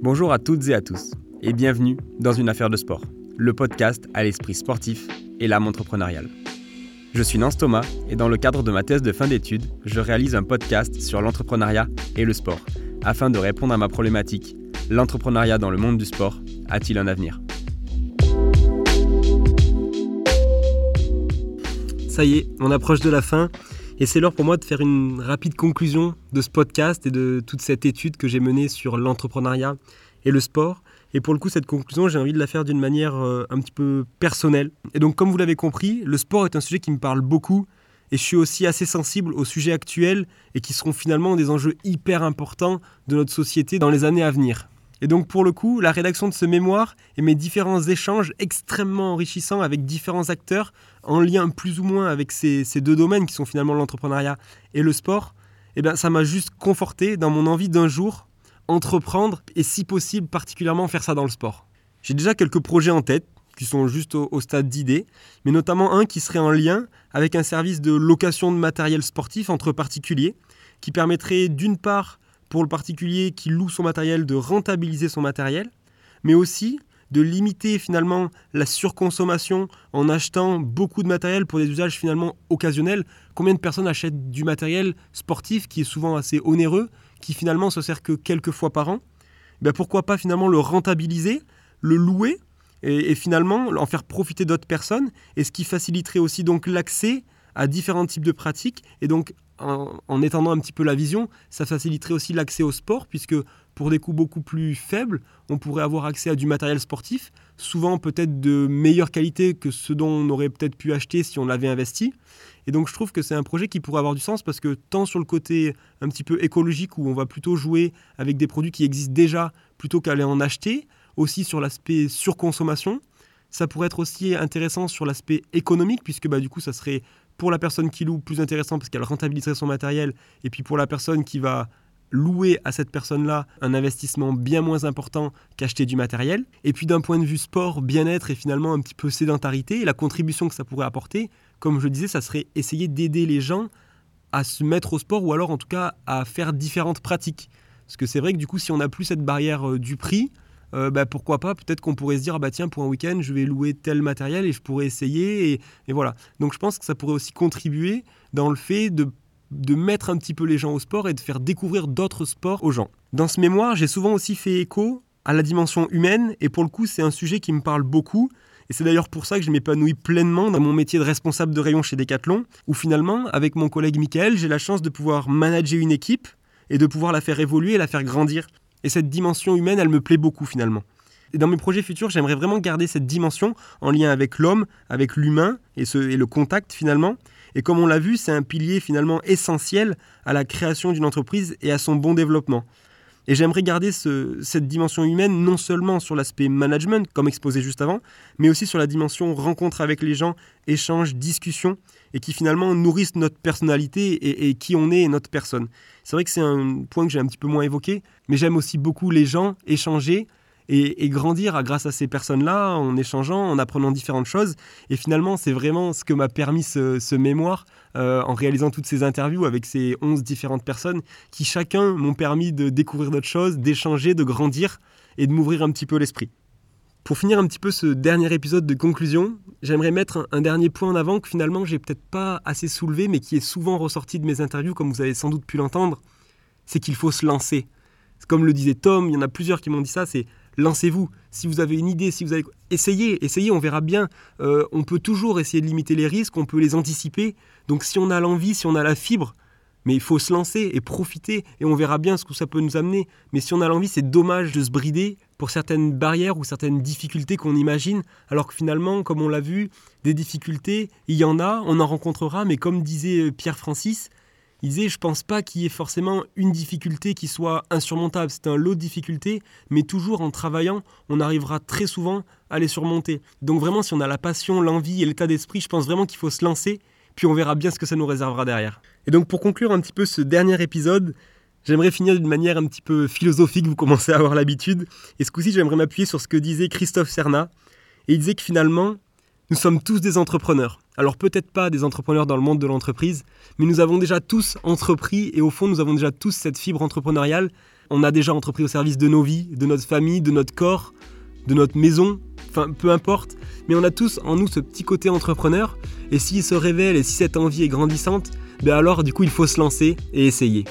Bonjour à toutes et à tous, et bienvenue dans Une affaire de sport, le podcast à l'esprit sportif et l'âme entrepreneuriale. Je suis Nance Thomas, et dans le cadre de ma thèse de fin d'études, je réalise un podcast sur l'entrepreneuriat et le sport, afin de répondre à ma problématique l'entrepreneuriat dans le monde du sport a-t-il un avenir? Ça y est, on approche de la fin. Et c'est l'heure pour moi de faire une rapide conclusion de ce podcast et de toute cette étude que j'ai menée sur l'entrepreneuriat et le sport. Et pour le coup, cette conclusion, j'ai envie de la faire d'une manière euh, un petit peu personnelle. Et donc, comme vous l'avez compris, le sport est un sujet qui me parle beaucoup. Et je suis aussi assez sensible aux sujets actuels et qui seront finalement des enjeux hyper importants de notre société dans les années à venir. Et donc pour le coup, la rédaction de ce mémoire et mes différents échanges extrêmement enrichissants avec différents acteurs en lien plus ou moins avec ces, deux domaines qui sont finalement l'entrepreneuriat et le sport, eh bien, ça m'a juste conforté dans mon envie d'un jour entreprendre et si possible particulièrement faire ça dans le sport. J'ai déjà quelques projets en tête qui sont juste au, au stade d'idées, mais notamment un qui serait en lien avec un service de location de matériel sportif entre particuliers qui permettrait d'une part pour le particulier qui loue son matériel de rentabiliser son matériel, mais aussi de limiter finalement la surconsommation en achetant beaucoup de matériel pour des usages finalement occasionnels. Combien de personnes achètent du matériel sportif qui est souvent assez onéreux, qui finalement se sert que quelques fois par an? Ben Pourquoi pas finalement le rentabiliser, le louer et, finalement en faire profiter d'autres personnes, et ce qui faciliterait aussi donc l'accès à différents types de pratiques et donc en, étendant un petit peu la vision, ça faciliterait aussi l'accès au sport, puisque pour des coûts beaucoup plus faibles, on pourrait avoir accès à du matériel sportif, souvent peut-être de meilleure qualité que ce dont on aurait peut-être pu acheter si on l'avait investi. Et donc je trouve que c'est un projet qui pourrait avoir du sens parce que tant sur le côté un petit peu écologique où on va plutôt jouer avec des produits qui existent déjà plutôt qu'aller en acheter, aussi sur l'aspect surconsommation, ça pourrait être aussi intéressant sur l'aspect économique puisque bah, du coup ça serait pour la personne qui loue, plus intéressant parce qu'elle rentabiliserait son matériel. Et puis pour la personne qui va louer à cette personne-là un investissement bien moins important qu'acheter du matériel. Et puis d'un point de vue sport, bien-être et finalement un petit peu sédentarité, la contribution que ça pourrait apporter, comme je disais, ça serait essayer d'aider les gens à se mettre au sport ou alors en tout cas à faire différentes pratiques. Parce que c'est vrai que du coup, si on n'a plus cette barrière euh, du prix, euh, bah, pourquoi pas, peut-être qu'on pourrait se dire, ah bah tiens, pour un week-end, je vais louer tel matériel et je pourrais essayer. Et, voilà. Donc je pense que ça pourrait aussi contribuer dans le fait de, de mettre un petit peu les gens au sport et de faire découvrir d'autres sports aux gens. Dans ce mémoire, j'ai souvent aussi fait écho à la dimension humaine et pour le coup, c'est un sujet qui me parle beaucoup. Et c'est d'ailleurs pour ça que je m'épanouis pleinement dans mon métier de responsable de rayon chez Decathlon, où finalement, avec mon collègue Michael, j'ai la chance de pouvoir manager une équipe et de pouvoir la faire évoluer et la faire grandir. Et cette dimension humaine, elle me plaît beaucoup finalement. Et dans mes projets futurs, j'aimerais vraiment garder cette dimension en lien avec l'homme, avec l'humain et, et le contact finalement. Et comme on l'a vu, c'est un pilier finalement essentiel à la création d'une entreprise et à son bon développement. Et j'aimerais garder cette dimension humaine non seulement sur l'aspect management, comme exposé juste avant, mais aussi sur la dimension rencontre avec les gens, échange, discussion, et qui finalement nourrissent notre personnalité et, qui on est et notre personne. C'est vrai que c'est un point que j'ai un petit peu moins évoqué, mais j'aime aussi beaucoup les gens, échanger, et, grandir grâce à ces personnes-là, en échangeant, en apprenant différentes choses. Et finalement, c'est vraiment ce que m'a permis ce, mémoire euh, en réalisant toutes ces interviews avec ces 11 différentes personnes qui chacun m'ont permis de découvrir d'autres choses, d'échanger, de grandir et de m'ouvrir un petit peu l'esprit. Pour finir un petit peu ce dernier épisode de conclusion, j'aimerais mettre un, dernier point en avant que finalement j'ai peut-être pas assez soulevé, mais qui est souvent ressorti de mes interviews, comme vous avez sans doute pu l'entendre, c'est qu'il faut se lancer. Comme le disait Tom, il y en a plusieurs qui m'ont dit ça, c'est lancez-vous. Si vous avez une idée, si vous avez... Essayez, essayez, on verra bien. Euh, on peut toujours essayer de limiter les risques, on peut les anticiper. Donc si on a l'envie, si on a la fibre, mais il faut se lancer et profiter et on verra bien ce que ça peut nous amener. Mais si on a l'envie, c'est dommage de se brider pour certaines barrières ou certaines difficultés qu'on imagine, alors que finalement, comme on l'a vu, des difficultés, il y en a, on en rencontrera, mais comme disait Pierre Francis, il disait, je pense pas qu'il y ait forcément une difficulté qui soit insurmontable. C'est un lot de difficultés, mais toujours en travaillant, on arrivera très souvent à les surmonter. Donc vraiment, si on a la passion, l'envie et l'état d'esprit, je pense vraiment qu'il faut se lancer, puis on verra bien ce que ça nous réservera derrière. Et donc pour conclure un petit peu ce dernier épisode, j'aimerais finir d'une manière un petit peu philosophique, vous commencez à avoir l'habitude. Et ce coup-ci, j'aimerais m'appuyer sur ce que disait Christophe Serna. Et il disait que finalement, nous sommes tous des entrepreneurs. Alors peut-être pas des entrepreneurs dans le monde de l'entreprise, mais nous avons déjà tous entrepris et au fond nous avons déjà tous cette fibre entrepreneuriale On a déjà entrepris au service de nos vies, de notre famille, de notre corps, de notre maison, enfin peu importe, mais on a tous en nous ce petit côté entrepreneur, et s'il se révèle et si cette envie est grandissante, ben alors du coup il faut se lancer et essayer.